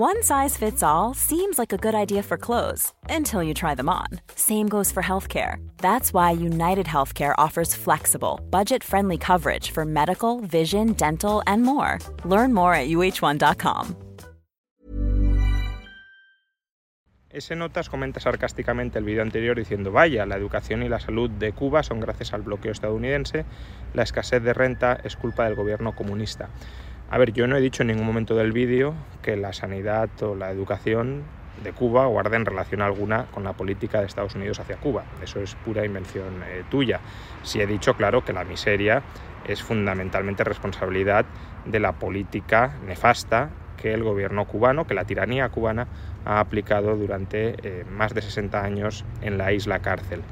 One size fits all seems like a good idea for clothes until you try them on. Same goes for healthcare. That's why United Healthcare offers flexible, budget friendly coverage for medical, vision, dental, and more. Learn more at uh1.com. Ese Notas comenta sarcásticamente el vídeo anterior diciendo: Vaya, la educación y la salud de Cuba son gracias al bloqueo estadounidense, la escasez de renta es culpa del gobierno comunista. A ver, yo no he dicho en ningún momento del vídeo que la sanidad o la educación de Cuba guarden relación alguna con la política de Estados Unidos hacia Cuba. Eso es pura invención eh, tuya. Sí he dicho, claro, que la miseria es fundamentalmente responsabilidad de la política nefasta que el gobierno cubano, que la tiranía cubana ha aplicado durante eh, más de 60 años en la isla cárcel.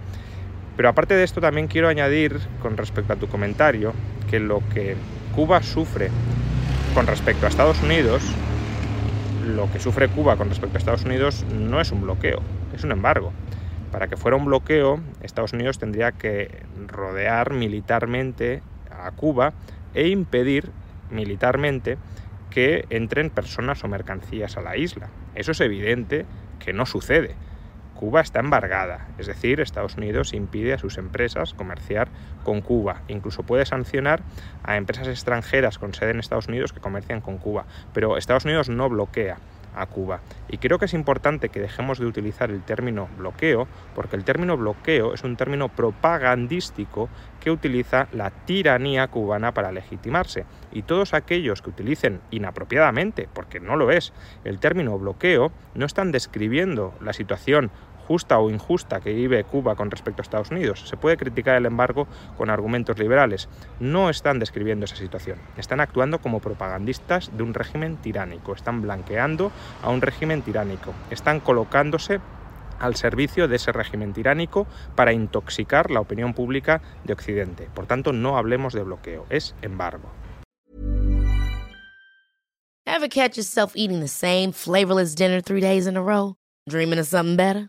Pero aparte de esto también quiero añadir con respecto a tu comentario que lo que Cuba sufre con respecto a Estados Unidos, lo que sufre Cuba con respecto a Estados Unidos no es un bloqueo, es un embargo. Para que fuera un bloqueo, Estados Unidos tendría que rodear militarmente a Cuba e impedir militarmente que entren personas o mercancías a la isla. Eso es evidente que no sucede. Cuba está embargada, es decir, Estados Unidos impide a sus empresas comerciar con Cuba, incluso puede sancionar a empresas extranjeras con sede en Estados Unidos que comercian con Cuba, pero Estados Unidos no bloquea a Cuba. Y creo que es importante que dejemos de utilizar el término bloqueo, porque el término bloqueo es un término propagandístico que utiliza la tiranía cubana para legitimarse. Y todos aquellos que utilicen inapropiadamente, porque no lo es, el término bloqueo, no están describiendo la situación justa o injusta que vive Cuba con respecto a Estados Unidos. Se puede criticar el embargo con argumentos liberales. No están describiendo esa situación. Están actuando como propagandistas de un régimen tiránico. Están blanqueando a un régimen tiránico. Están colocándose al servicio de ese régimen tiránico para intoxicar la opinión pública de Occidente. Por tanto, no hablemos de bloqueo, es embargo. Ever catch yourself eating the same flavorless dinner three days in a row? Dreaming of something better?